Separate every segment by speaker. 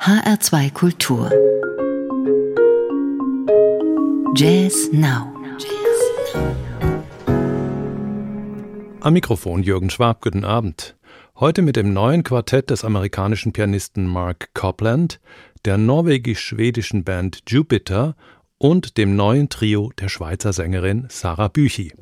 Speaker 1: HR2 Kultur Jazz Now
Speaker 2: Am Mikrofon Jürgen Schwab, guten Abend. Heute mit dem neuen Quartett des amerikanischen Pianisten Mark Copland, der norwegisch-schwedischen Band Jupiter und dem neuen Trio der Schweizer Sängerin Sarah Büchi.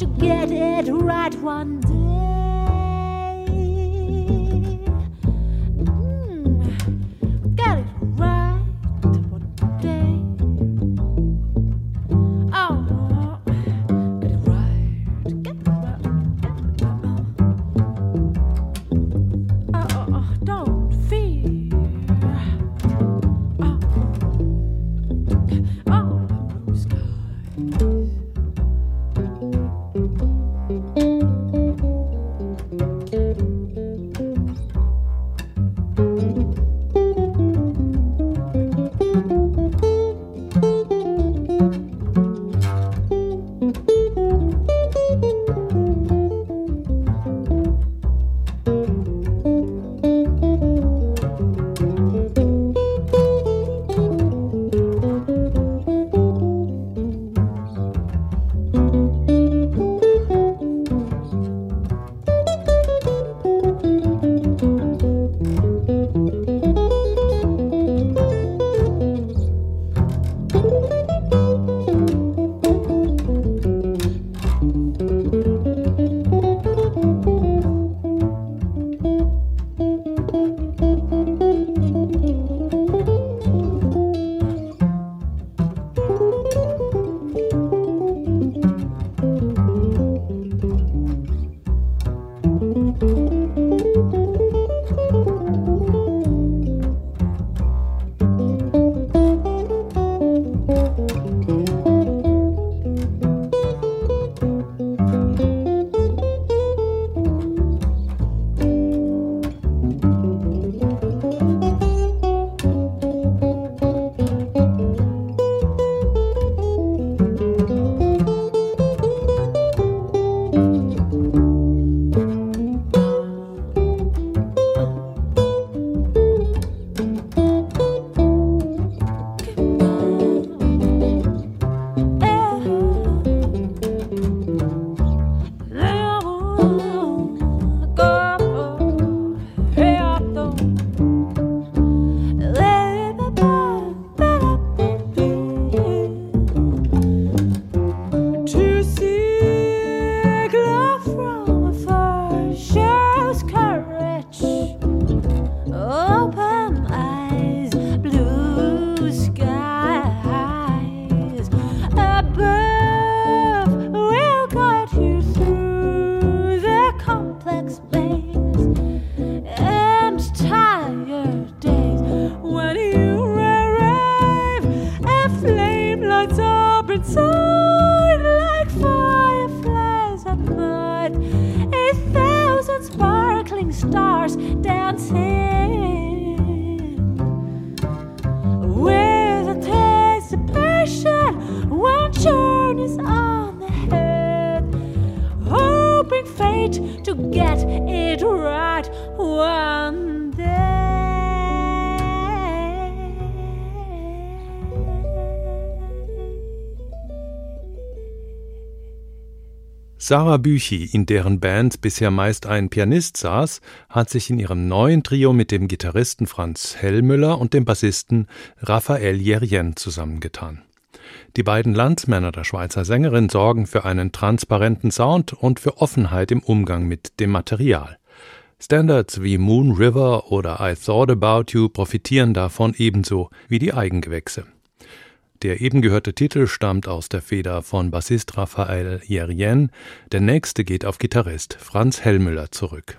Speaker 3: to get it right one day.
Speaker 2: stars dancing with anticipation One journey's on the head, hoping fate to get it right one. Sarah Büchi, in deren Band bisher meist ein Pianist saß, hat sich in ihrem neuen Trio mit dem Gitarristen Franz Hellmüller und dem Bassisten Raphael Jerien zusammengetan. Die beiden Landsmänner der Schweizer Sängerin sorgen für einen transparenten Sound und für Offenheit im Umgang mit dem Material. Standards wie Moon River oder I Thought About You profitieren davon ebenso wie die Eigengewächse. Der eben gehörte Titel stammt aus der Feder von Bassist Raphael Jerien, der nächste geht auf Gitarrist Franz Hellmüller zurück.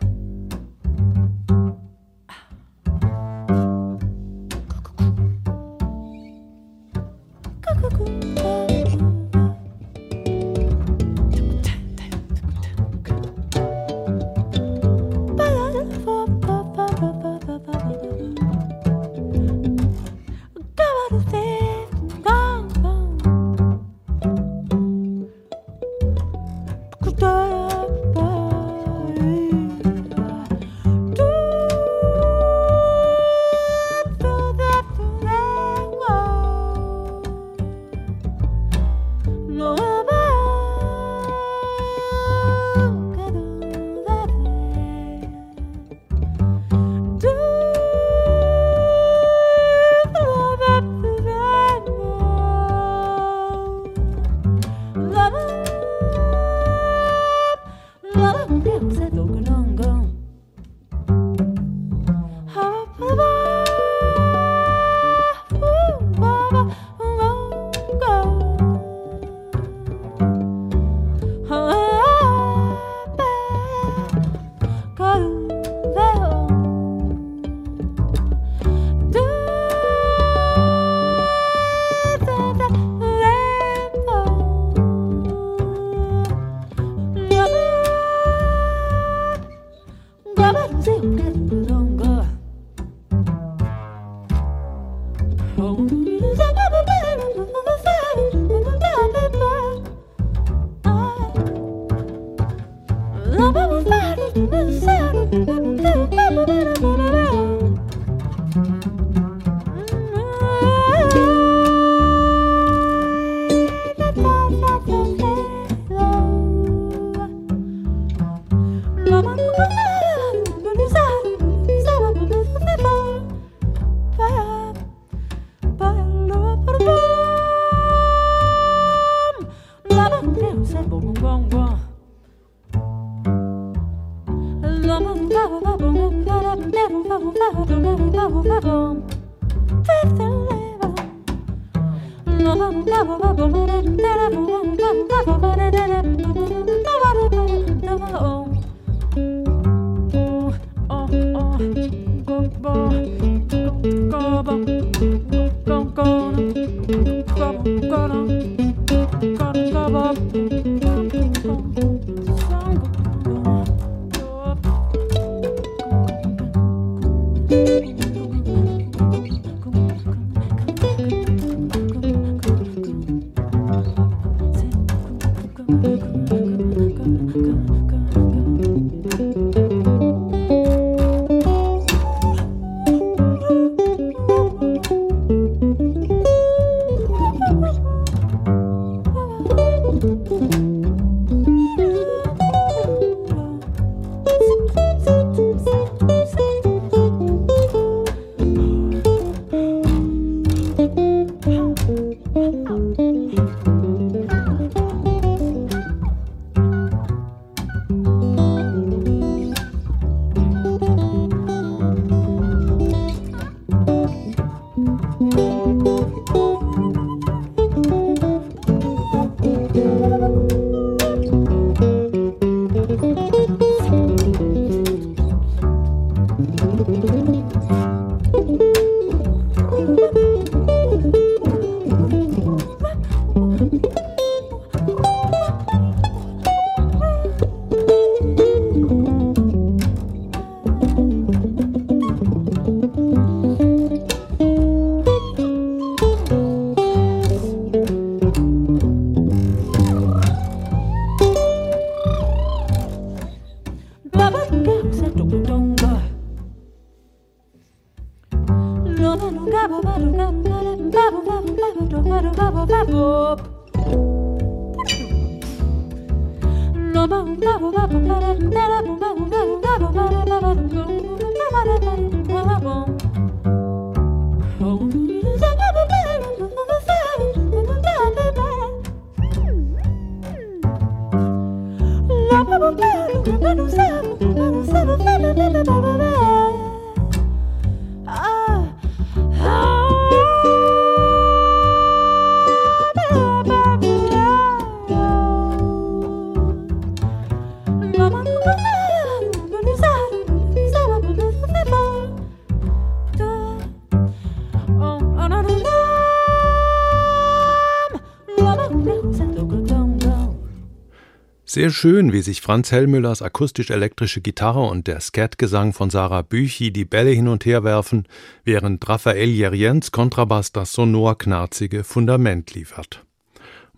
Speaker 3: Sehr schön, wie sich Franz Hellmüllers akustisch-elektrische Gitarre und der Skatgesang von Sarah Büchi die Bälle hin und her werfen, während Raphael Jeriens Kontrabass das sonor-knarzige Fundament liefert.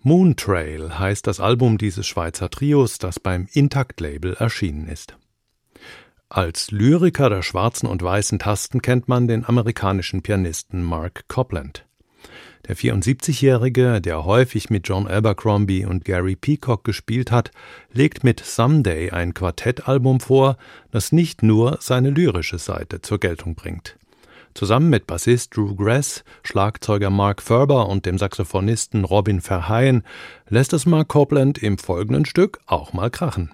Speaker 3: Moontrail heißt das Album dieses Schweizer Trios, das beim Intakt-Label erschienen ist. Als Lyriker der schwarzen und weißen Tasten kennt man den amerikanischen Pianisten Mark Copland. Der 74-Jährige, der häufig mit John Abercrombie und Gary Peacock gespielt hat, legt mit Someday ein Quartettalbum vor, das nicht nur seine lyrische Seite zur Geltung bringt. Zusammen mit Bassist Drew Grass, Schlagzeuger Mark Ferber und dem Saxophonisten Robin Verheyen lässt es Mark Copeland im folgenden Stück auch mal krachen.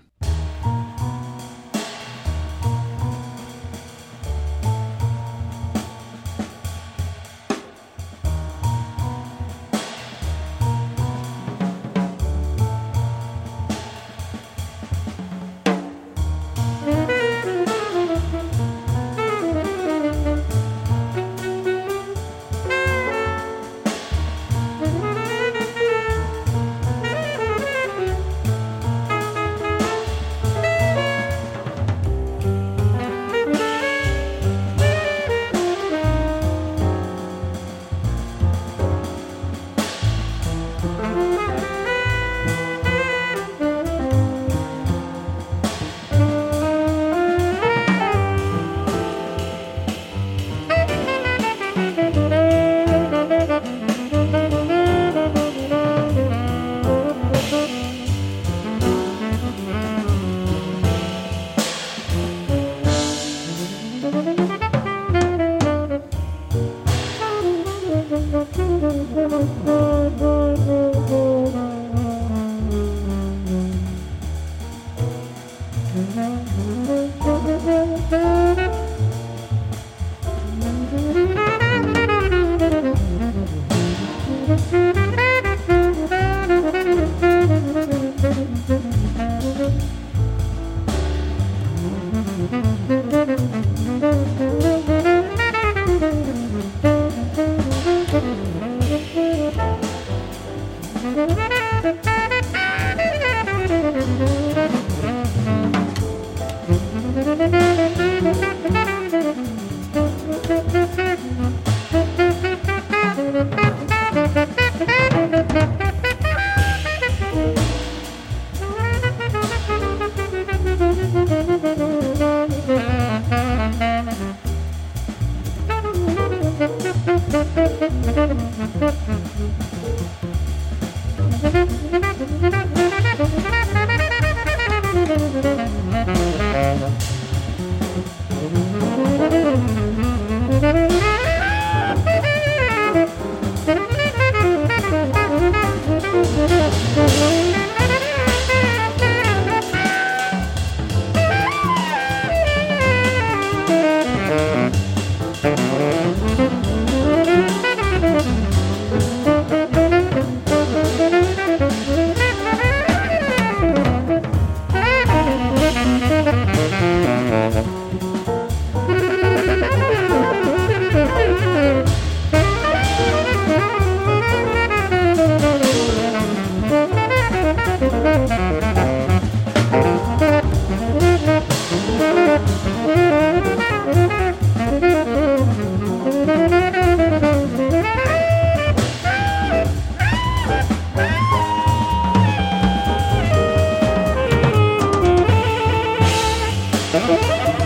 Speaker 3: thank you Tá Música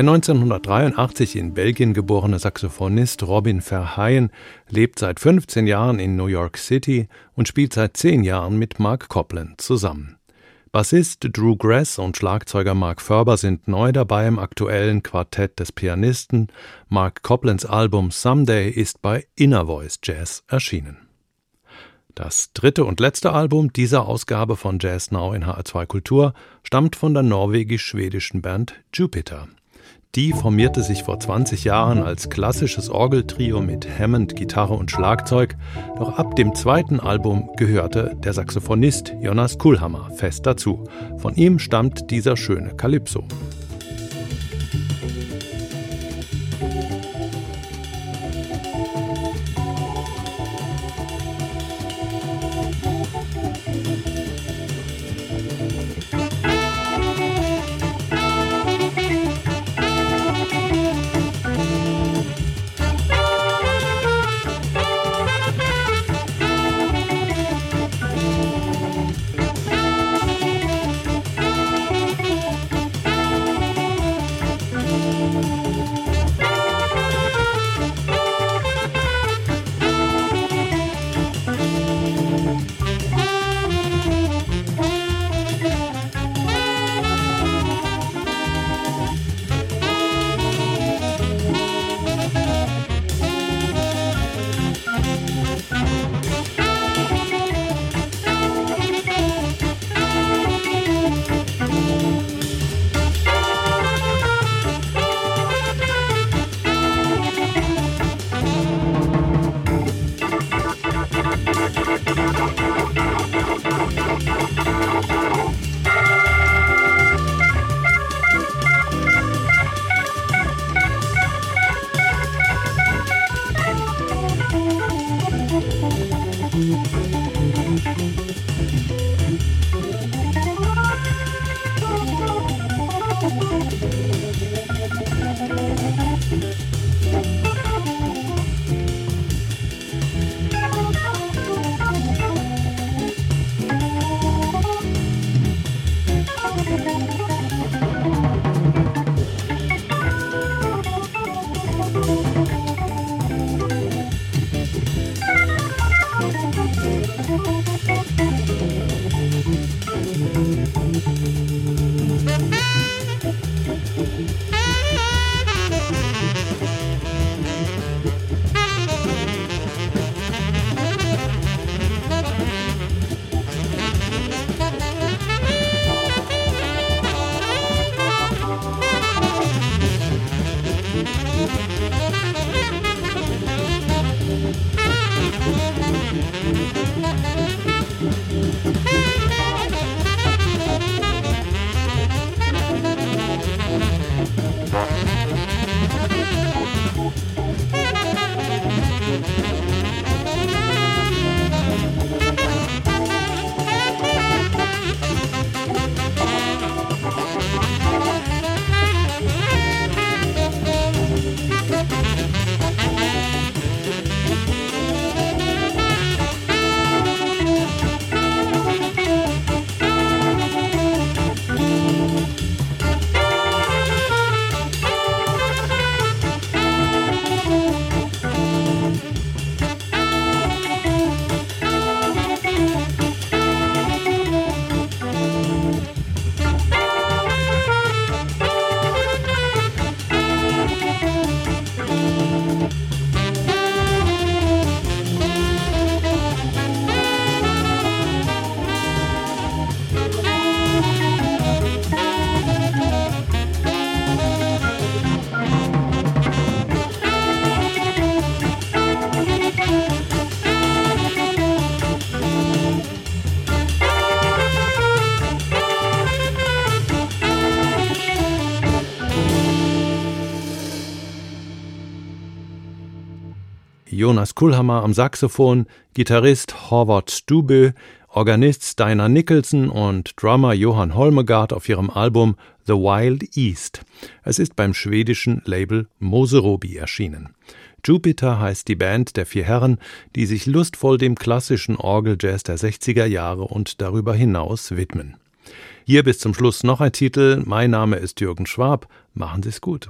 Speaker 3: Der 1983 in Belgien geborene Saxophonist Robin Verheyen lebt seit 15 Jahren in New York City und spielt seit 10 Jahren mit Mark Copland zusammen. Bassist Drew Grass und Schlagzeuger Mark Ferber sind neu dabei im aktuellen Quartett des Pianisten. Mark Coplands Album Someday ist bei Inner Voice Jazz erschienen. Das dritte und letzte Album dieser Ausgabe von Jazz Now in HR2 Kultur stammt von der norwegisch-schwedischen Band Jupiter. Die formierte sich vor 20 Jahren als klassisches Orgeltrio mit Hammond, Gitarre und Schlagzeug, doch ab dem zweiten Album gehörte der Saxophonist Jonas Kuhlhammer fest dazu. Von ihm stammt dieser schöne Calypso. Jonas Kuhlhammer am Saxophon, Gitarrist Horvath Stubö, Organist Steiner Nicholson und Drummer Johann Holmegard auf ihrem Album The Wild East. Es ist beim schwedischen Label Moserobi erschienen. Jupiter heißt die Band der vier Herren, die sich lustvoll dem klassischen Orgeljazz der 60er Jahre und darüber hinaus widmen. Hier bis zum Schluss noch ein Titel. Mein Name ist Jürgen Schwab. Machen Sie es gut.